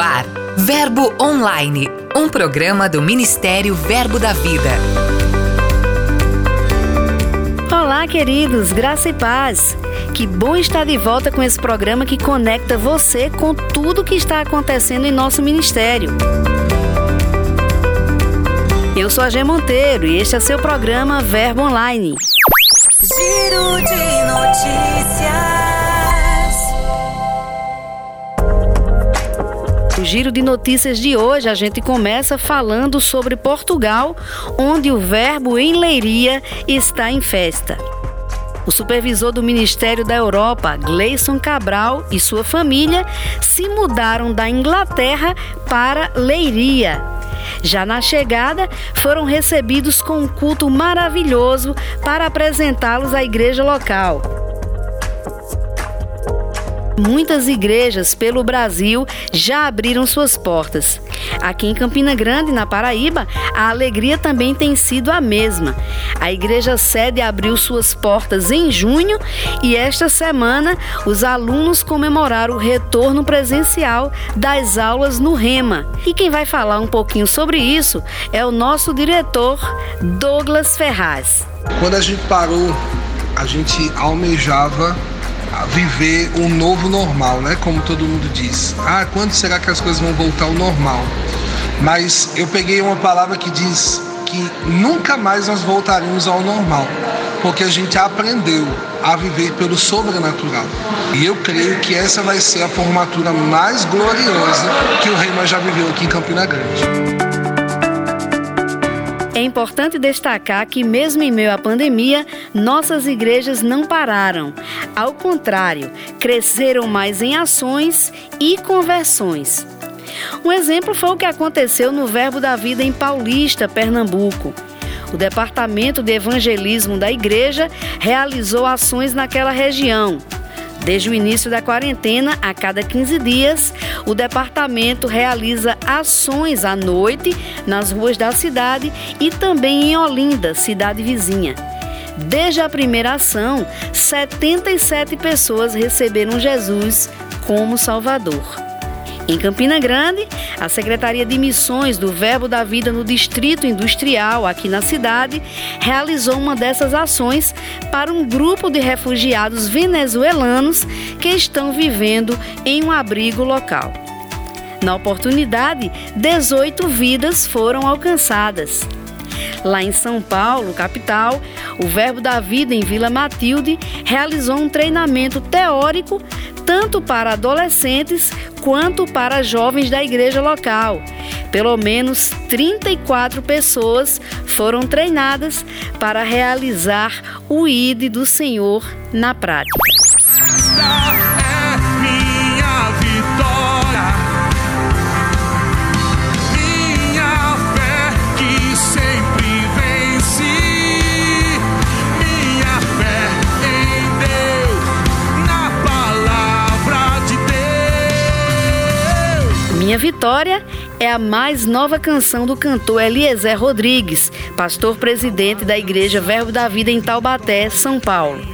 ar, Verbo Online, um programa do Ministério Verbo da Vida. Olá, queridos, graça e paz. Que bom estar de volta com esse programa que conecta você com tudo que está acontecendo em nosso ministério. Eu sou a Gê Monteiro e este é seu programa Verbo Online. Giro de notícias. O giro de notícias de hoje a gente começa falando sobre Portugal, onde o verbo em leiria está em festa. O supervisor do Ministério da Europa, Gleison Cabral, e sua família se mudaram da Inglaterra para Leiria. Já na chegada, foram recebidos com um culto maravilhoso para apresentá-los à igreja local. Muitas igrejas pelo Brasil já abriram suas portas. Aqui em Campina Grande, na Paraíba, a alegria também tem sido a mesma. A igreja sede abriu suas portas em junho e esta semana os alunos comemoraram o retorno presencial das aulas no Rema. E quem vai falar um pouquinho sobre isso é o nosso diretor Douglas Ferraz. Quando a gente parou, a gente almejava viver um novo normal, né? Como todo mundo diz. Ah, quando será que as coisas vão voltar ao normal? Mas eu peguei uma palavra que diz que nunca mais nós voltaremos ao normal, porque a gente aprendeu a viver pelo sobrenatural. E eu creio que essa vai ser a formatura mais gloriosa que o Reima já viveu aqui em Campina Grande. É importante destacar que, mesmo em meio à pandemia, nossas igrejas não pararam. Ao contrário, cresceram mais em ações e conversões. Um exemplo foi o que aconteceu no Verbo da Vida em Paulista, Pernambuco. O Departamento de Evangelismo da Igreja realizou ações naquela região. Desde o início da quarentena, a cada 15 dias, o departamento realiza ações à noite nas ruas da cidade e também em Olinda, cidade vizinha. Desde a primeira ação, 77 pessoas receberam Jesus como Salvador. Em Campina Grande, a Secretaria de Missões do Verbo da Vida no Distrito Industrial, aqui na cidade, realizou uma dessas ações para um grupo de refugiados venezuelanos que estão vivendo em um abrigo local. Na oportunidade, 18 vidas foram alcançadas. Lá em São Paulo, capital, o Verbo da Vida em Vila Matilde realizou um treinamento teórico tanto para adolescentes quanto para jovens da igreja local. Pelo menos 34 pessoas foram treinadas para realizar o ID do Senhor na prática. Vitória é a mais nova canção do cantor Eliezer Rodrigues, pastor presidente da Igreja Verbo da Vida em Taubaté, São Paulo.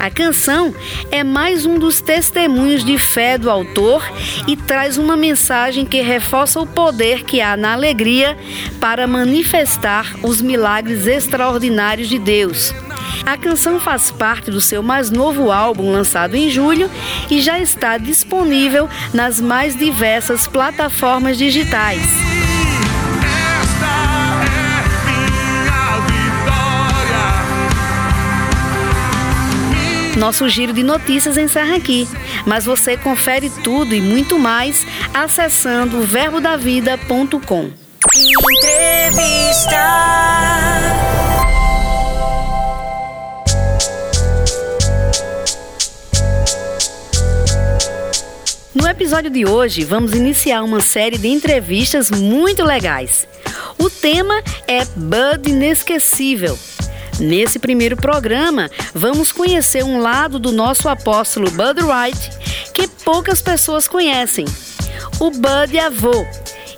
A canção é mais um dos testemunhos de fé do autor e traz uma mensagem que reforça o poder que há na alegria para manifestar os milagres extraordinários de Deus. A canção faz parte do seu mais novo álbum lançado em julho e já está disponível nas mais diversas plataformas digitais. Nosso giro de notícias encerra aqui, mas você confere tudo e muito mais acessando verbodavida.com. Entrevista. Episódio de hoje, vamos iniciar uma série de entrevistas muito legais. O tema é Bud Inesquecível. Nesse primeiro programa, vamos conhecer um lado do nosso apóstolo Bud Wright que poucas pessoas conhecem. O Bud avô.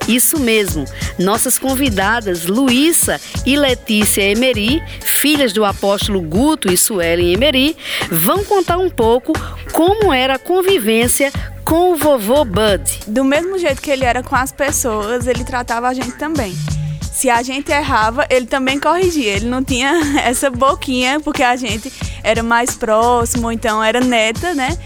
Isso mesmo, nossas convidadas Luísa e Letícia Emery, filhas do apóstolo Guto e Suelen Emery, vão contar um pouco como era a convivência com o vovô Bud? Do mesmo jeito que ele era com as pessoas, ele tratava a gente também. Se a gente errava, ele também corrigia. Ele não tinha essa boquinha, porque a gente era mais próximo, então era neta, né?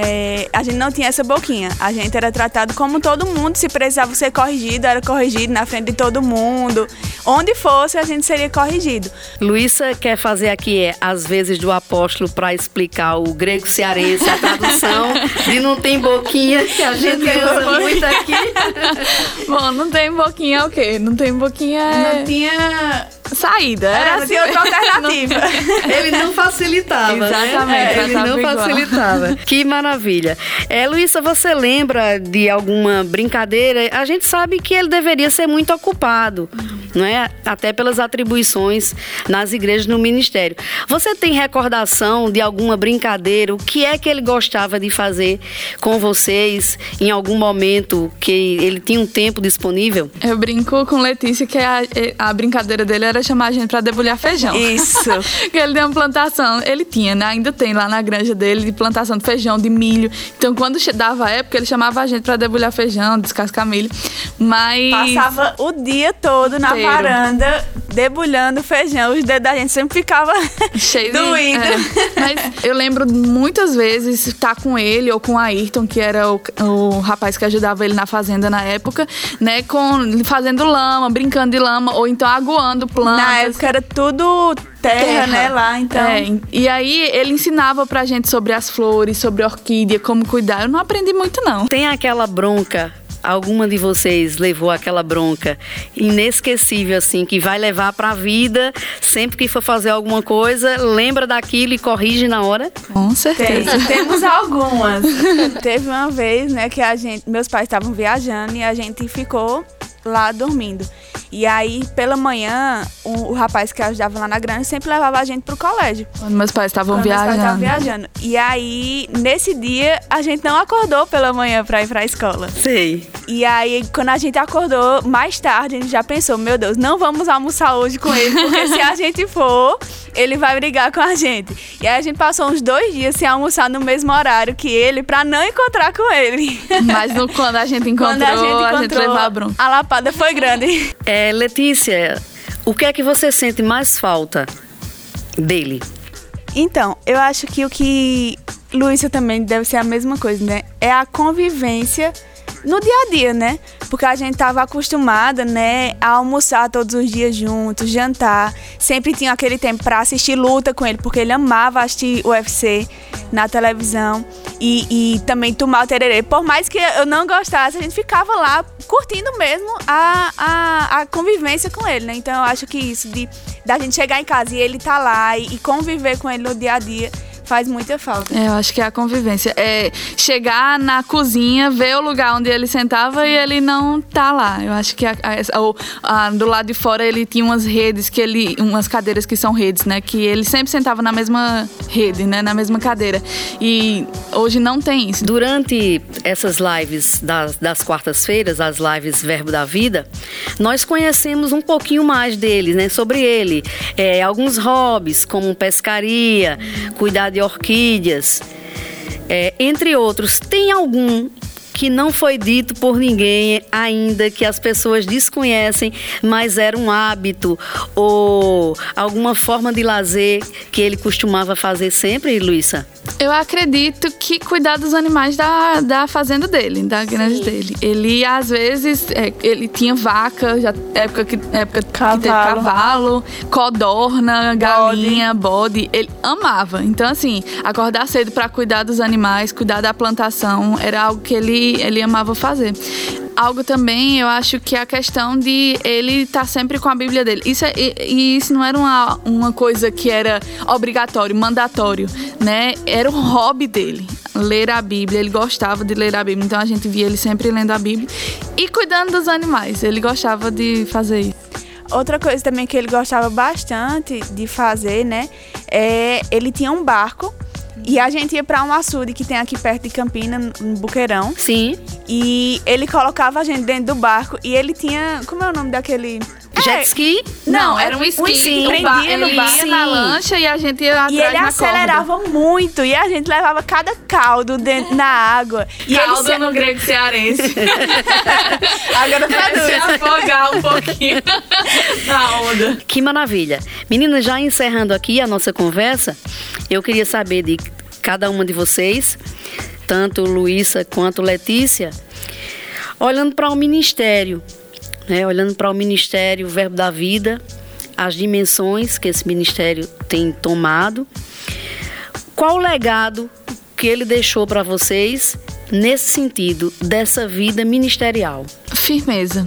É, a gente não tinha essa boquinha. A gente era tratado como todo mundo. Se precisava ser corrigido, era corrigido na frente de todo mundo. Onde fosse, a gente seria corrigido. Luísa quer fazer aqui, é, às vezes, do apóstolo para explicar o grego cearense, a tradução de não tem boquinha, que a gente usa muito aqui. Bom, não tem boquinha é o quê? Não tem boquinha. É... Não tinha saída. Era, era assim, outra alternativa. ele não facilitava. Né? Exatamente. Né? ele não igual. facilitava. que maravilha. É, Luísa, você lembra de alguma brincadeira? A gente sabe que ele deveria ser muito ocupado, não é? Até pelas atribuições nas igrejas no ministério. Você tem recordação de alguma brincadeira? O que é que ele gostava de fazer com vocês em algum momento que ele tinha um tempo disponível? Eu brinco com Letícia que a, a brincadeira dele era chamar a gente para debulhar feijão. Isso. que ele tem uma plantação, ele tinha, né? Ainda tem lá na granja dele de plantação de feijão, de milho. Então, quando dava a época, ele chamava a gente para debulhar feijão, descascar milho. Mas. Passava o dia todo na Inteiro. varanda debulhando feijão. Os dedos da gente sempre ficava cheio doído. É. Mas eu lembro muitas vezes estar com ele ou com o Ayrton, que era o, o rapaz que ajudava ele na fazenda na época, né? Com, fazendo lama, brincando de lama, ou então aguando plantas. Na época era tudo terra, terra, né, lá, então. É, e aí ele ensinava pra gente sobre as flores, sobre a orquídea, como cuidar. Eu não aprendi muito, não. Tem aquela bronca alguma de vocês levou aquela bronca inesquecível assim que vai levar para a vida sempre que for fazer alguma coisa lembra daquilo e corrige na hora com certeza Tem, temos algumas teve uma vez né que a gente meus pais estavam viajando e a gente ficou lá dormindo e aí, pela manhã, o, o, rapaz que ajudava lá na granja sempre levava a gente pro colégio. Quando meus pais estavam viajando. viajando. E aí, nesse dia, a gente não acordou pela manhã pra ir pra escola. Sei. E aí, quando a gente acordou, mais tarde, a gente já pensou, meu Deus, não vamos almoçar hoje com ele, porque se a gente for, ele vai brigar com a gente. E aí a gente passou uns dois dias sem almoçar no mesmo horário que ele, pra não encontrar com ele. Mas no, quando a gente encontrou, a gente, encontrou, a gente levou a bronca. A foi grande. É, Letícia, o que é que você sente mais falta dele? Então, eu acho que o que Luísa também deve ser a mesma coisa, né? É a convivência no dia a dia, né? Porque a gente tava acostumada, né, a almoçar todos os dias juntos, jantar. Sempre tinha aquele tempo para assistir luta com ele, porque ele amava assistir UFC na televisão e, e também tomar o tererê. Por mais que eu não gostasse, a gente ficava lá curtindo mesmo a, a, a convivência com ele, né? Então eu acho que isso de da gente chegar em casa e ele tá lá e, e conviver com ele no dia a dia faz muita falta. É, eu acho que é a convivência. É chegar na cozinha, ver o lugar onde ele sentava e ele não tá lá. Eu acho que a, a, a, do lado de fora ele tinha umas redes que ele. umas cadeiras que são redes, né? Que ele sempre sentava na mesma rede, né? Na mesma cadeira. E hoje não tem isso. Durante essas lives das, das quartas-feiras, as lives Verbo da Vida, nós conhecemos um pouquinho mais dele, né? Sobre ele. É, alguns hobbies, como pescaria, cuidar de de orquídeas, é, entre outros. Tem algum que não foi dito por ninguém ainda, que as pessoas desconhecem, mas era um hábito ou alguma forma de lazer que ele costumava fazer sempre, Luísa? Eu acredito que cuidar dos animais da, da fazenda dele, da granja dele. Ele, às vezes, é, ele tinha vaca, já, época, que, época cavalo. que teve cavalo, codorna, galinha, bode. bode. Ele amava. Então, assim, acordar cedo para cuidar dos animais, cuidar da plantação, era algo que ele, ele amava fazer algo também, eu acho que é a questão de ele estar tá sempre com a Bíblia dele. Isso é, e, isso não era uma, uma coisa que era obrigatório, mandatório, né? Era o hobby dele, ler a Bíblia. Ele gostava de ler a Bíblia, então a gente via ele sempre lendo a Bíblia e cuidando dos animais. Ele gostava de fazer isso. Outra coisa também que ele gostava bastante de fazer, né? É, ele tinha um barco e a gente ia para um açude que tem aqui perto de Campina, no Buqueirão. Sim. E ele colocava a gente dentro do barco e ele tinha. Como é o nome daquele. jet ski? Não, era um esqui. Um esqui. No bar, na lancha e a gente ia atrás E ele acelerava corda. muito e a gente levava cada caldo dentro, na água. E caldo ele... no grego cearense. Agora traduz. Se afogar um pouquinho na onda. Que maravilha. Meninas, já encerrando aqui a nossa conversa, eu queria saber de cada uma de vocês, tanto Luísa quanto Letícia, olhando para o ministério, né, olhando para o ministério Verbo da Vida, as dimensões que esse ministério tem tomado, qual o legado que ele deixou para vocês nesse sentido dessa vida ministerial? Firmeza.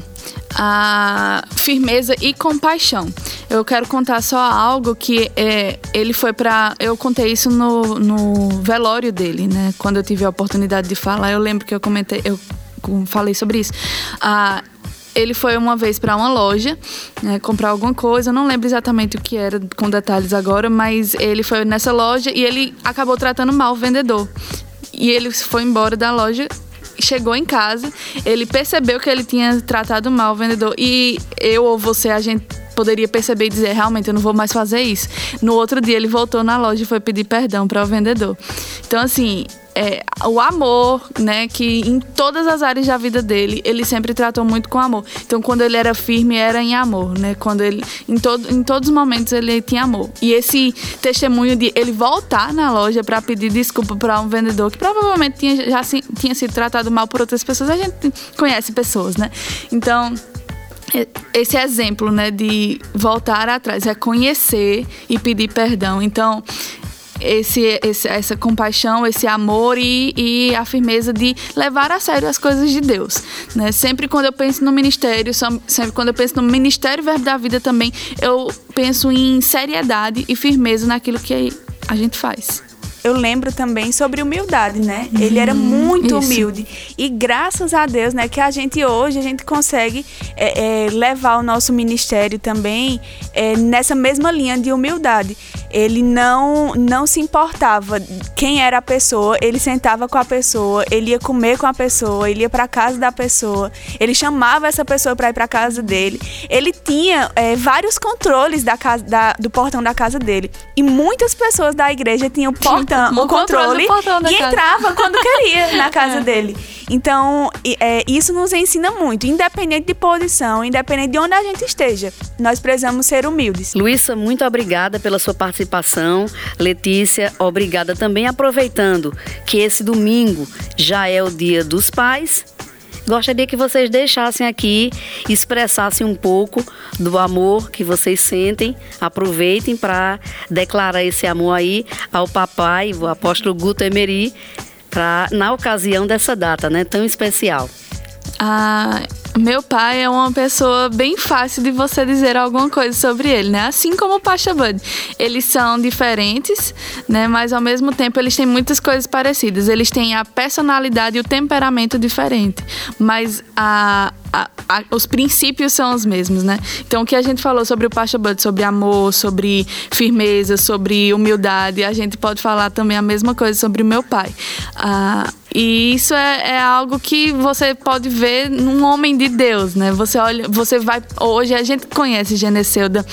A firmeza e compaixão. Eu quero contar só algo que é, ele foi para. Eu contei isso no, no velório dele, né? Quando eu tive a oportunidade de falar, eu lembro que eu comentei, eu falei sobre isso. Ah, ele foi uma vez para uma loja né, comprar alguma coisa, eu não lembro exatamente o que era com detalhes agora, mas ele foi nessa loja e ele acabou tratando mal o vendedor. E ele foi embora da loja chegou em casa, ele percebeu que ele tinha tratado mal o vendedor e eu ou você a gente poderia perceber e dizer realmente eu não vou mais fazer isso. No outro dia ele voltou na loja e foi pedir perdão para o vendedor. Então assim, é, o amor, né, que em todas as áreas da vida dele, ele sempre tratou muito com amor. Então, quando ele era firme, era em amor, né? Quando ele, em, todo, em todos os momentos, ele tinha amor. E esse testemunho de ele voltar na loja para pedir desculpa para um vendedor que provavelmente tinha, já tinha sido tratado mal por outras pessoas, a gente conhece pessoas, né? Então, esse exemplo, né, de voltar atrás, é conhecer e pedir perdão. Então, esse, esse, essa compaixão, esse amor e, e, a firmeza de levar a sério as coisas de Deus. Né? Sempre quando eu penso no ministério, sempre quando eu penso no ministério Verbo da Vida também, eu penso em seriedade e firmeza naquilo que a gente faz eu lembro também sobre humildade, né? Uhum, ele era muito isso. humilde. E graças a Deus, né, que a gente hoje a gente consegue é, é, levar o nosso ministério também é, nessa mesma linha de humildade. Ele não, não se importava quem era a pessoa, ele sentava com a pessoa, ele ia comer com a pessoa, ele ia para casa da pessoa, ele chamava essa pessoa para ir para casa dele. Ele tinha é, vários controles da casa, da, do portão da casa dele. E muitas pessoas da igreja tinham portão portão, o controle, controle e casa. entrava quando queria na casa é. dele. Então, é, isso nos ensina muito, independente de posição, independente de onde a gente esteja. Nós precisamos ser humildes. Luísa, muito obrigada pela sua participação. Letícia, obrigada também. Aproveitando que esse domingo já é o Dia dos Pais, Gostaria que vocês deixassem aqui, expressassem um pouco do amor que vocês sentem. Aproveitem para declarar esse amor aí ao papai, o apóstolo Guto Emery, pra, na ocasião dessa data, né, tão especial. Ah, meu pai é uma pessoa bem fácil de você dizer alguma coisa sobre ele, né? Assim como o Pacha Bud. Eles são diferentes, né? Mas ao mesmo tempo eles têm muitas coisas parecidas. Eles têm a personalidade e o temperamento diferente. Mas a, a, a, os princípios são os mesmos, né? Então, o que a gente falou sobre o Pasha Bud, sobre amor, sobre firmeza, sobre humildade, a gente pode falar também a mesma coisa sobre o meu pai. Ah, e isso é, é, algo que você pode ver num homem de Deus, né? Você olha, você vai. Hoje a gente conhece Geneceuda,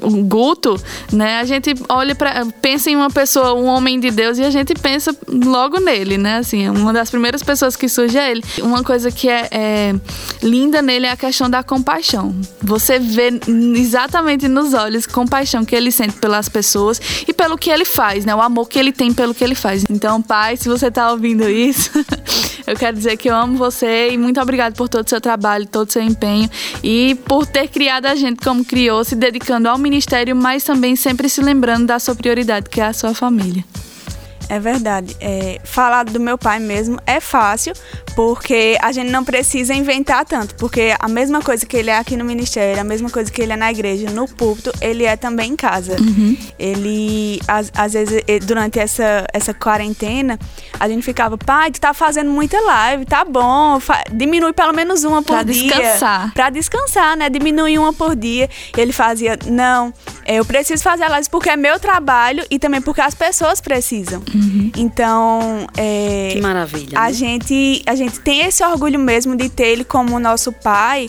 o Guto, né? A gente olha para, pensa em uma pessoa, um homem de Deus, e a gente pensa logo nele, né? Assim, uma das primeiras pessoas que surge é ele. Uma coisa que é, é linda nele é a questão da compaixão. Você vê exatamente nos olhos compaixão que ele sente pelas pessoas e pelo que ele faz, né? O amor que ele tem pelo que ele faz. Então, pai, se você tá ouvindo isso, eu quero dizer que eu amo você e muito obrigado por todo o seu trabalho, todo o seu empenho e por ter criado a gente como criou, se dedicando ao ministério, mas também sempre se lembrando da sua prioridade, que é a sua família. É verdade. É, falar do meu pai mesmo é fácil, porque a gente não precisa inventar tanto, porque a mesma coisa que ele é aqui no ministério, a mesma coisa que ele é na igreja, no púlpito, ele é também em casa. Uhum. Ele, às, às, vezes, durante essa, essa quarentena, a gente ficava, pai, tu tá fazendo muita live, tá bom, diminui pelo menos uma por pra dia. Pra descansar. Pra descansar, né? Diminui uma por dia. Ele fazia, não, eu preciso fazer a live porque é meu trabalho e também porque as pessoas precisam. Uhum. Então, é, que maravilha. A né? gente, a gente tem esse orgulho mesmo de ter ele como nosso pai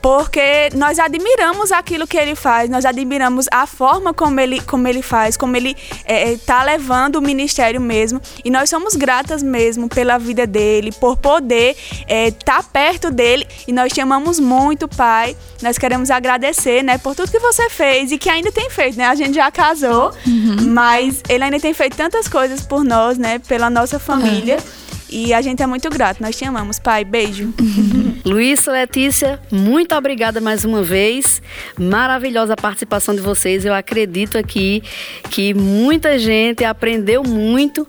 porque nós admiramos aquilo que ele faz, nós admiramos a forma como ele, como ele faz, como ele está é, é levando o ministério mesmo. E nós somos gratas mesmo pela vida dele, por poder estar é, tá perto dele. E nós te amamos muito, Pai. Nós queremos agradecer, né, por tudo que você fez e que ainda tem feito, né? A gente já casou, uhum. mas ele ainda tem feito tantas coisas por nós, né, pela nossa família. Uhum. E a gente é muito grato. Nós te amamos, pai. Beijo. Luiz, Letícia, muito obrigada mais uma vez. Maravilhosa a participação de vocês. Eu acredito aqui que muita gente aprendeu muito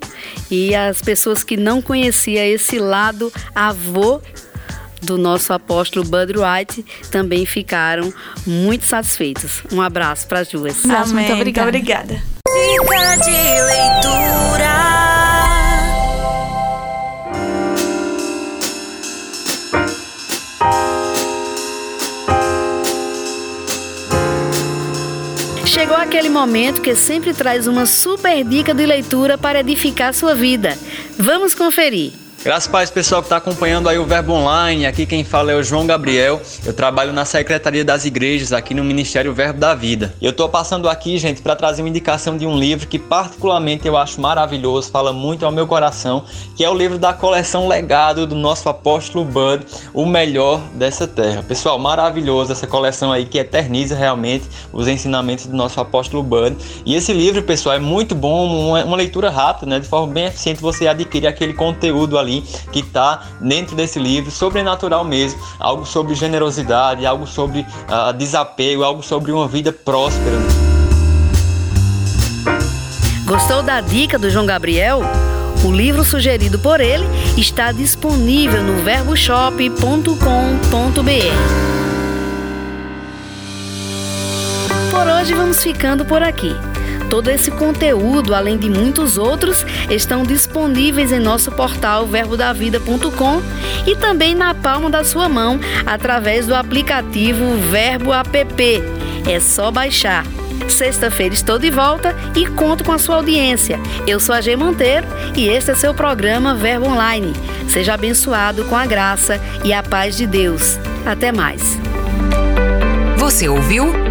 e as pessoas que não conheciam esse lado avô do nosso apóstolo Bud White também ficaram muito satisfeitos. Um abraço para as duas. Amém. Muito obrigada. obrigada. Dica de leitura. Chegou aquele momento que sempre traz uma super dica de leitura para edificar sua vida. Vamos conferir. Graças a pessoal que está acompanhando aí o Verbo Online. Aqui quem fala é o João Gabriel. Eu trabalho na Secretaria das Igrejas aqui no Ministério Verbo da Vida. Eu estou passando aqui, gente, para trazer uma indicação de um livro que particularmente eu acho maravilhoso, fala muito ao meu coração, que é o livro da coleção Legado do nosso apóstolo Bud, O Melhor dessa Terra. Pessoal, maravilhoso essa coleção aí que eterniza realmente os ensinamentos do nosso apóstolo Bud. E esse livro, pessoal, é muito bom, uma, uma leitura rápida, né, de forma bem eficiente você adquire aquele conteúdo ali ali que está dentro desse livro, sobrenatural mesmo, algo sobre generosidade, algo sobre uh, desapego, algo sobre uma vida próspera. Gostou da dica do João Gabriel? O livro sugerido por ele está disponível no verboshop.com.br. Por hoje vamos ficando por aqui. Todo esse conteúdo, além de muitos outros, estão disponíveis em nosso portal verbodavida.com e também na palma da sua mão através do aplicativo Verbo App. É só baixar. Sexta-feira estou de volta e conto com a sua audiência. Eu sou a G Monteiro e este é seu programa Verbo Online. Seja abençoado com a graça e a paz de Deus. Até mais. Você ouviu